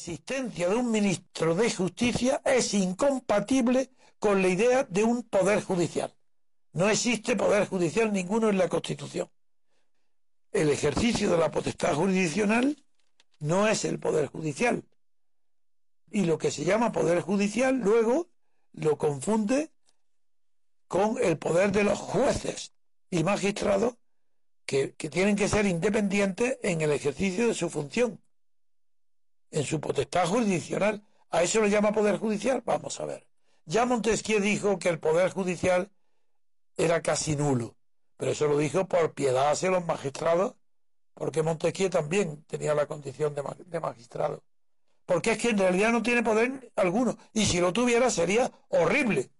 existencia de un ministro de justicia es incompatible con la idea de un poder judicial. No existe poder judicial ninguno en la Constitución. El ejercicio de la potestad jurisdiccional no es el poder judicial. Y lo que se llama poder judicial luego lo confunde con el poder de los jueces y magistrados que, que tienen que ser independientes en el ejercicio de su función, en su potestad jurisdiccional. ¿A eso lo llama poder judicial? Vamos a ver. Ya Montesquieu dijo que el poder judicial era casi nulo, pero eso lo dijo por piedad hacia los magistrados, porque Montesquieu también tenía la condición de, de magistrado. Porque es que en realidad no tiene poder alguno, y si lo tuviera sería horrible.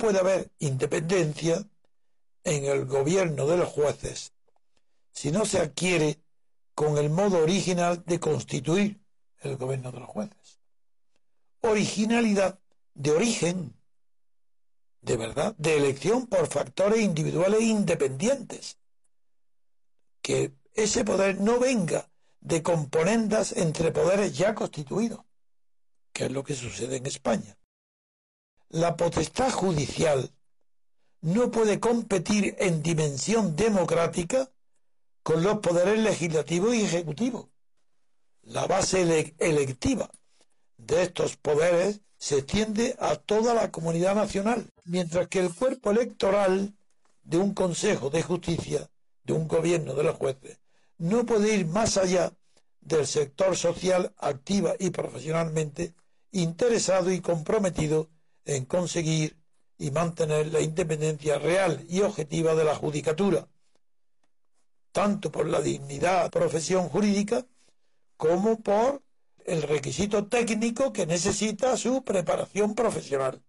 Puede haber independencia en el gobierno de los jueces si no se adquiere con el modo original de constituir el gobierno de los jueces. Originalidad de origen, de verdad, de elección por factores individuales independientes. Que ese poder no venga de componendas entre poderes ya constituidos, que es lo que sucede en España la potestad judicial no puede competir en dimensión democrática con los poderes legislativo y ejecutivo. La base electiva de estos poderes se extiende a toda la comunidad nacional, mientras que el cuerpo electoral de un Consejo de Justicia, de un gobierno de los jueces, no puede ir más allá del sector social activa y profesionalmente interesado y comprometido en conseguir y mantener la independencia real y objetiva de la judicatura, tanto por la dignidad profesión jurídica como por el requisito técnico que necesita su preparación profesional,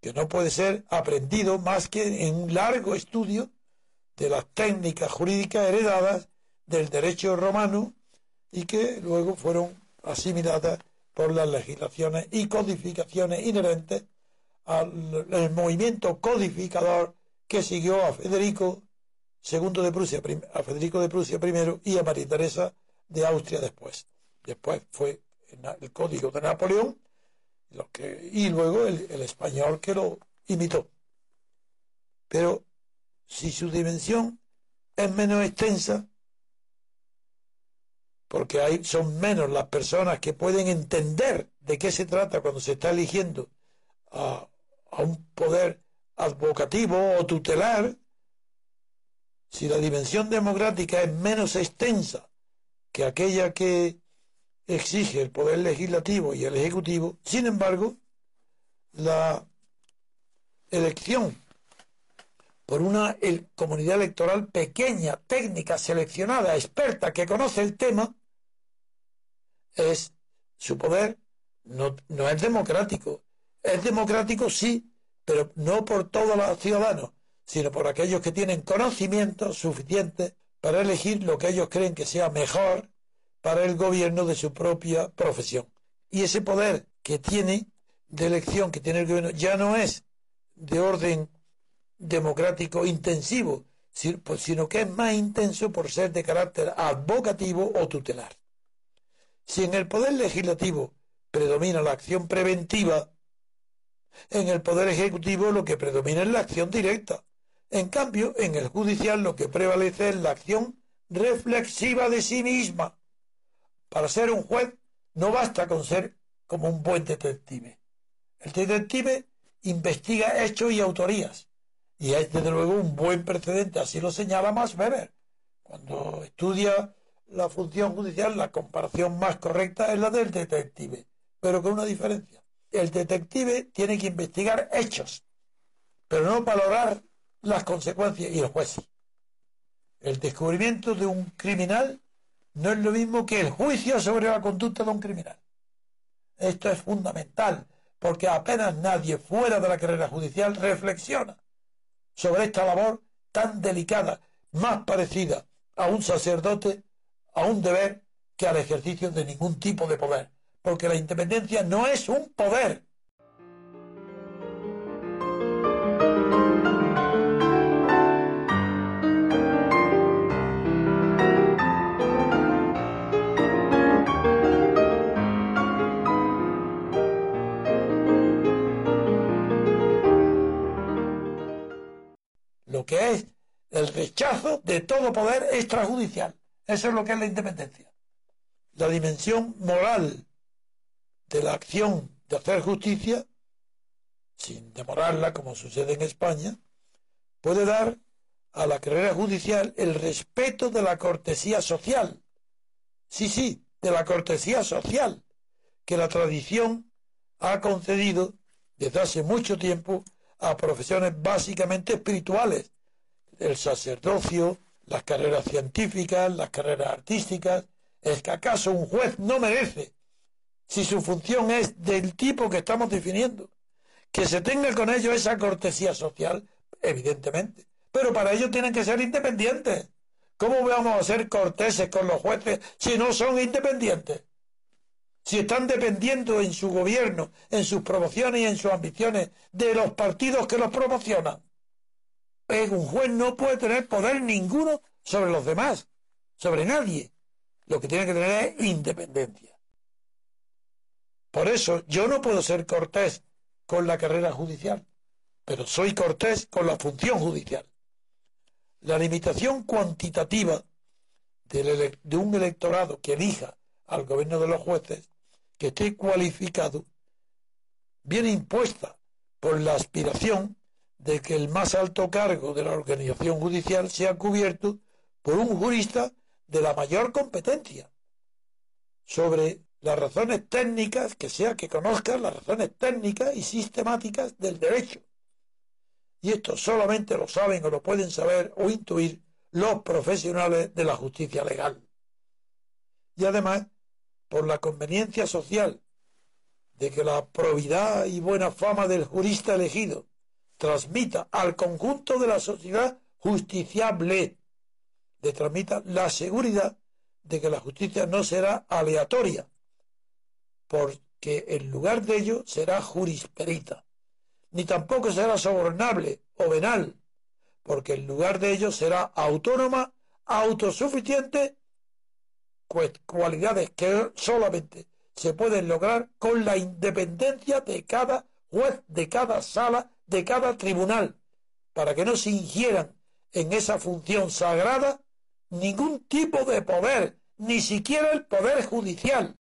que no puede ser aprendido más que en un largo estudio de las técnicas jurídicas heredadas del derecho romano y que luego fueron asimiladas por las legislaciones y codificaciones inherentes al movimiento codificador que siguió a Federico II de Prusia, a Federico de Prusia primero y a María Teresa de Austria después. Después fue el código de Napoleón lo que, y luego el, el español que lo imitó. Pero si su dimensión es menos extensa, porque hay, son menos las personas que pueden entender de qué se trata cuando se está eligiendo a, un poder advocativo o tutelar, si la dimensión democrática es menos extensa que aquella que exige el poder legislativo y el ejecutivo, sin embargo, la elección por una comunidad electoral pequeña, técnica, seleccionada, experta, que conoce el tema, es su poder no, no es democrático. Es democrático, sí, pero no por todos los ciudadanos, sino por aquellos que tienen conocimiento suficiente para elegir lo que ellos creen que sea mejor para el gobierno de su propia profesión. Y ese poder que tiene de elección que tiene el gobierno ya no es de orden democrático intensivo, sino que es más intenso por ser de carácter advocativo o tutelar. Si en el poder legislativo predomina la acción preventiva, en el poder ejecutivo lo que predomina es la acción directa. En cambio, en el judicial lo que prevalece es la acción reflexiva de sí misma. Para ser un juez no basta con ser como un buen detective. El detective investiga hechos y autorías. Y es desde luego un buen precedente, así lo señala Max Weber. Cuando estudia la función judicial, la comparación más correcta es la del detective, pero con una diferencia. El detective tiene que investigar hechos, pero no valorar las consecuencias y el juez. El descubrimiento de un criminal no es lo mismo que el juicio sobre la conducta de un criminal. Esto es fundamental, porque apenas nadie fuera de la carrera judicial reflexiona sobre esta labor tan delicada, más parecida a un sacerdote a un deber que al ejercicio de ningún tipo de poder, porque la independencia no es un poder, que es el rechazo de todo poder extrajudicial. Eso es lo que es la independencia. La dimensión moral de la acción de hacer justicia, sin demorarla como sucede en España, puede dar a la carrera judicial el respeto de la cortesía social. Sí, sí, de la cortesía social que la tradición ha concedido desde hace mucho tiempo a profesiones básicamente espirituales, el sacerdocio, las carreras científicas, las carreras artísticas. ¿Es que acaso un juez no merece, si su función es del tipo que estamos definiendo, que se tenga con ello esa cortesía social? Evidentemente. Pero para ello tienen que ser independientes. ¿Cómo vamos a ser corteses con los jueces si no son independientes? si están dependiendo en su gobierno, en sus promociones y en sus ambiciones de los partidos que los promocionan. Un juez no puede tener poder ninguno sobre los demás, sobre nadie. Lo que tiene que tener es independencia. Por eso yo no puedo ser cortés con la carrera judicial, pero soy cortés con la función judicial. La limitación cuantitativa de un electorado que elija al gobierno de los jueces que esté cualificado viene impuesta por la aspiración de que el más alto cargo de la organización judicial sea cubierto por un jurista de la mayor competencia sobre las razones técnicas, que sea que conozca las razones técnicas y sistemáticas del derecho. Y esto solamente lo saben o lo pueden saber o intuir los profesionales de la justicia legal. Y además, por la conveniencia social de que la probidad y buena fama del jurista elegido transmita al conjunto de la sociedad justiciable, le transmita la seguridad de que la justicia no será aleatoria, porque en lugar de ello será jurisperita, ni tampoco será sobornable o venal, porque en lugar de ello será autónoma, autosuficiente cualidades que solamente se pueden lograr con la independencia de cada juez, de cada sala, de cada tribunal, para que no se ingieran en esa función sagrada ningún tipo de poder, ni siquiera el poder judicial,